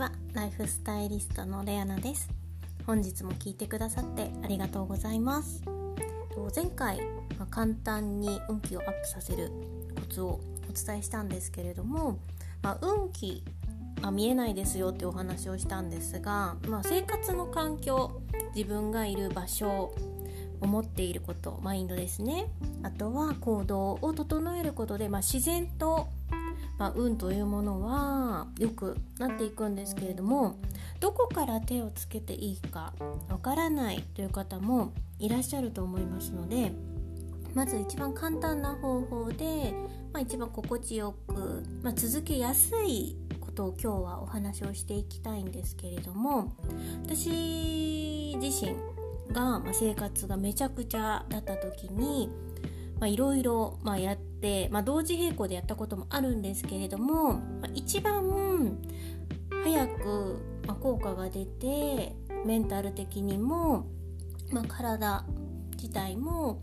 はライフスタイリストのレアナです。本日も聞いてくださってありがとうございます。前回、ま簡単に運気をアップさせるコツをお伝えしたんですけれども、まあ、運気あ見えないですよってお話をしたんですが、まあ、生活の環境自分がいる場所思っていることマインドですね。あとは行動を整えることで、まあ、自然とまあ、運というものは良くなっていくんですけれどもどこから手をつけていいかわからないという方もいらっしゃると思いますのでまず一番簡単な方法で、まあ、一番心地よく、まあ、続けやすいことを今日はお話をしていきたいんですけれども私自身が、生活がめちゃくちゃだった時にいろいろやって、まあ、同時並行でやったこともあるんですけれども、まあ、一番早く、まあ、効果が出てメンタル的にも、まあ、体自体も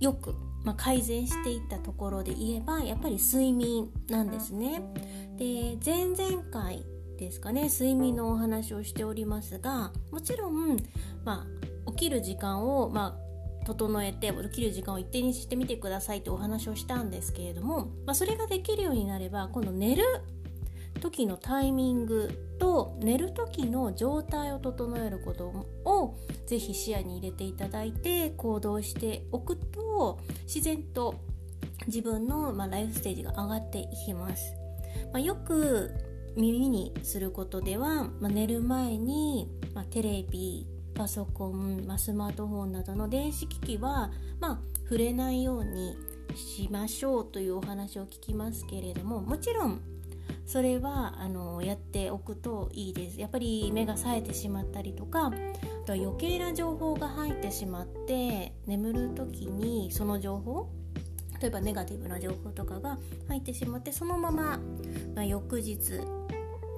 よく、まあ、改善していったところで言えばやっぱり睡眠なんですね。で前々回ですかね睡眠のお話をしておりますがもちろん、まあ、起きる時間を、まあ、整えて起きる時間を一定にしてみてくださいってお話をしたんですけれども、まあ、それができるようになれば今度寝る時のタイミングと寝る時の状態を整えることをぜひ視野に入れていただいて行動しておくと自然と自分の、ま、ライフステージが上がっていきます。まあ、よく耳にすることでは、まあ、寝る前に、まテレビパソコン、まあ、スマートフォンなどの電子機器は、まあ、触れないようにしましょうというお話を聞きますけれどももちろんそれはあのやっておくといいです。やっぱり目が冴えてしまったりとかあとは余計な情報が入ってしまって眠る時にその情報例えばネガティブな情報とかが入ってしまってそのまま、まあ、翌日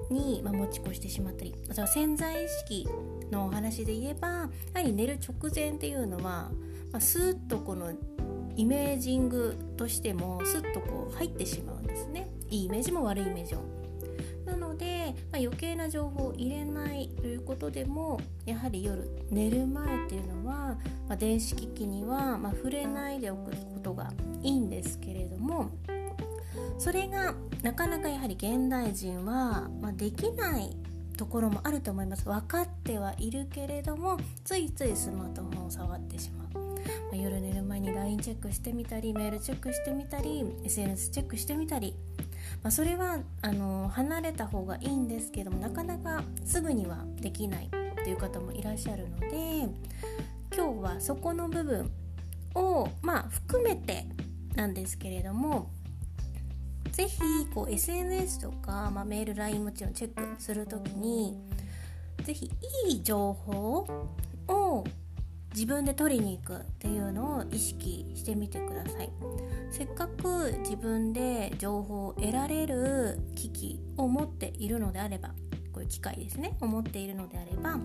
に、まあ、持ち越してしまったりあとは潜在意識のお話で言えばやはり寝る直前っていうのは、まあ、スーッとこのイメージングとしてもスッとこう入ってしまうんですねいいイメージも悪いイメージも。なので、まあ、余計な情報を入れないということでもやはり夜寝る前っていうのは、まあ、電子機器には、ま触れないでおくことがいいんですけれどもそれがなかなかやはり現代人は、まできないところもあると思います。分かってはいるけれどもついついスマートフォンを触ってしまう、まあ、夜寝る前に LINE チェックしてみたりメールチェックしてみたり SNS チェックしてみたり、まあ、それはあの離れた方がいいんですけどもなかなかすぐにはできないという方もいらっしゃるので今日はそこの部分をまあ含めてなんですけれどもぜひこう SNS とか、まあ、メール LINE もちろんチェックする時にぜひいい情報を自分で取りに行くっていうのを意識してみてください。せっかく自分で情報を得られる機器を持っているのであればこういう機会ですね思っているのであれば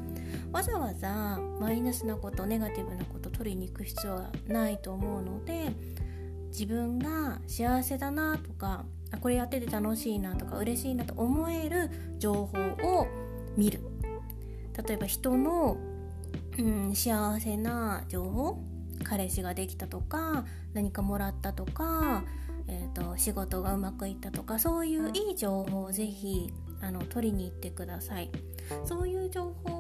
わざわざマイナスなことネガティブなこと取りに行く必要はないと思うので自分が幸せだなとかあこれやってて楽しいなとか嬉しいなと思える情報を見る。例えば人の、うん、幸せな情報彼氏ができたとか何かもらったとか、えーと、仕事がうまくいったとかそういういい情報をぜひあの取りに行ってください。そういう情報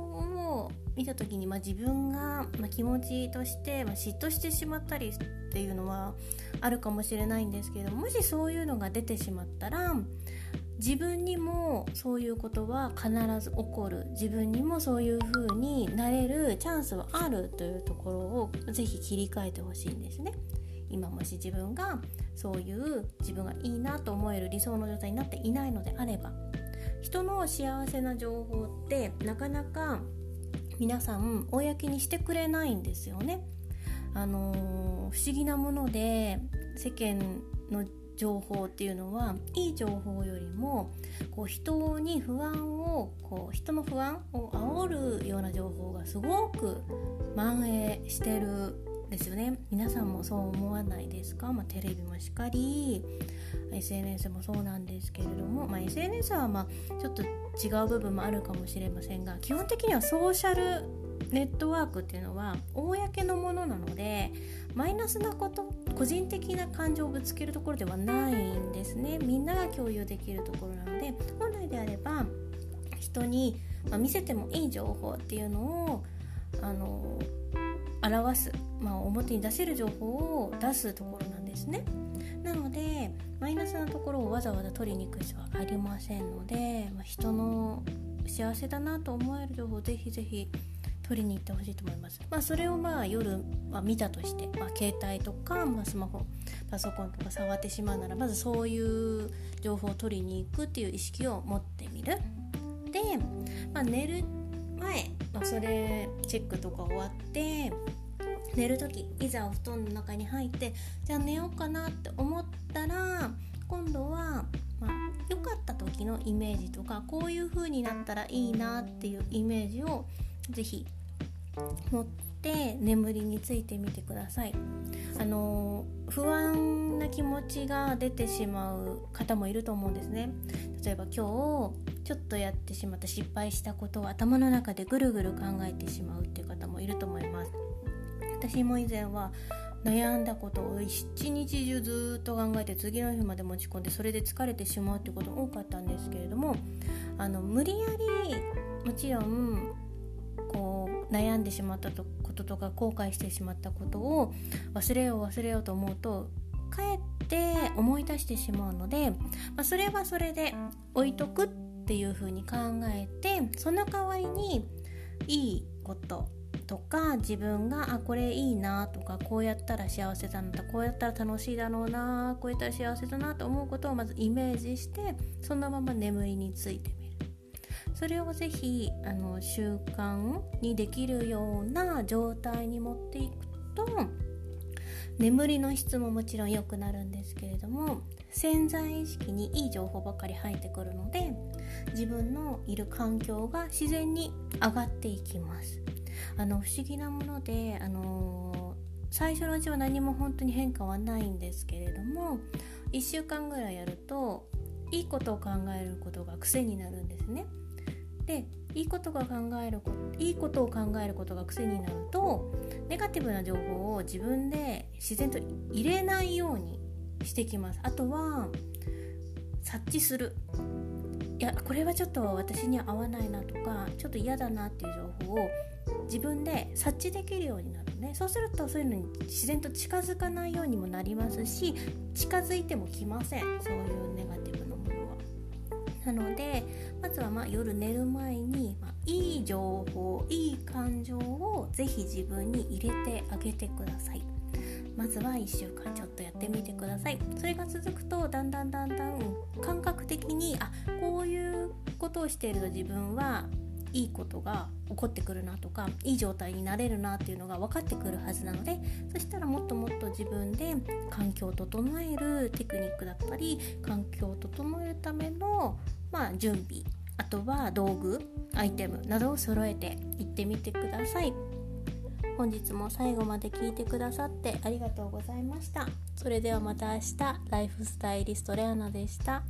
見た時に、まあ、自分が、まあ、気持ちとして、まあ、嫉妬してしまったりっていうのはあるかもしれないんですけどもしそういうのが出てしまったら自分にもそういうことは必ず起こる自分にもそういう風になれるチャンスはあるというところをぜひ切り替えてほしいんですね。今もし自分がそういう自分がいいなと思える理想の状態になっていないのであれば人の幸せな情報ってなかなか皆さん公にしてくれないんですよね。あのー、不思議なもので世間の情報っていうのはいい情報よりもこう人に不安をこう人の不安を煽るような情報がすごく蔓延してるですよね皆さんもそう思わないですか、まあ、テレビもしかり SNS もそうなんですけれども、まあ、SNS はまあちょっと違う部分もあるかもしれませんが基本的にはソーシャルネットワークっていうのは公のものなのでマイナスなこと個人的な感情をぶつけるところではないんですね。みんなが共有できるところなので本来であれば人に、ま、見せてもいい情報っていうのをあの表す、まあ、表に出せる情報を出すところなんですですねなのでマイナスなところをわざわざ取りに行く必要はありませんので、まあ、人の幸せだなと思える情報をぜひぜひ取りに行ってほしいと思います。まあ、それをまあ夜、まあ、見たとして、まあ、携帯とか、まあ、スマホパソコンとか触ってしまうならまずそういう情報を取りに行くっていう意識を持ってみる。で、まあ、寝る前、まあ、それチェックとか終わって寝る時いざお布団の中に入ってじゃあ寝ようかなって思ったら今度は、まあ、良かった時のイメージとかこういう風になったらいいなっていうイメージを是非持って眠りについてみてください。あの不安な気持ちが出てしまう方もいると思うんですね。例えば今日ちょっとやってしまった失敗したことを頭の中でぐるぐる考えてしまうっていう方もいると思います。私も以前は悩んだことを一日中ずっと考えて次の日まで持ち込んでそれで疲れてしまうってことが多かったんですけれどもあの無理やりもちろんこう悩んでしまったこととか後悔してしまったことを忘れよう忘れようと思うとかえって思い出してしまうので、まあ、それはそれで置いとくっていう風に考えてその代わりにいいこととか自分があこれいいなとかこうやったら幸せだなとこうやったら楽しいだろうなこうやったら幸せだなと思うことをまずイメージしてそのまま眠りについてみる。それをぜひあの習慣にできるような状態に持っていくと眠りの質ももちろん良くなるんですけれども潜在意識にいい情報ばかり入ってくるので自分のいる環境が自然に上がっていきます。あの不思議なもので、あの最初のうちは何も本当に変化はないんですけれども1週間ぐらいやるといいことを考えることが癖になるんですね。でいいことが考えるいいことを考えることが癖になるとネガティブな情報を自分で自然と入れないようにしてきますあとは察知するいやこれはちょっと私には合わないなとかちょっと嫌だなっていう情報を自分で察知できるようになるね。そうするとそういうのに自然と近づかないようにもなりますし近づいてもきません。そういうネガティブなものは。なのでまずはま夜寝る前に、ま、いい情報いい感情をぜひ自分に入れてあげてください。まずは1週間ちょっとやってみてください。それが続くとだんだんだんだん感覚的にあこういうことをしていると自分はいいことが起こってくるなとかいい状態になれるなっていうのが分かってくるはずなのでそしたらもっともっと自分で環境を整えるテクニックだったり環境を整えるための、まあ、準備あとは道具アイテムなどを揃えていってみてください。本日も最後まで聞いてくださってありがとうございましたそれではまた明日ライフスタイリストレアナでした。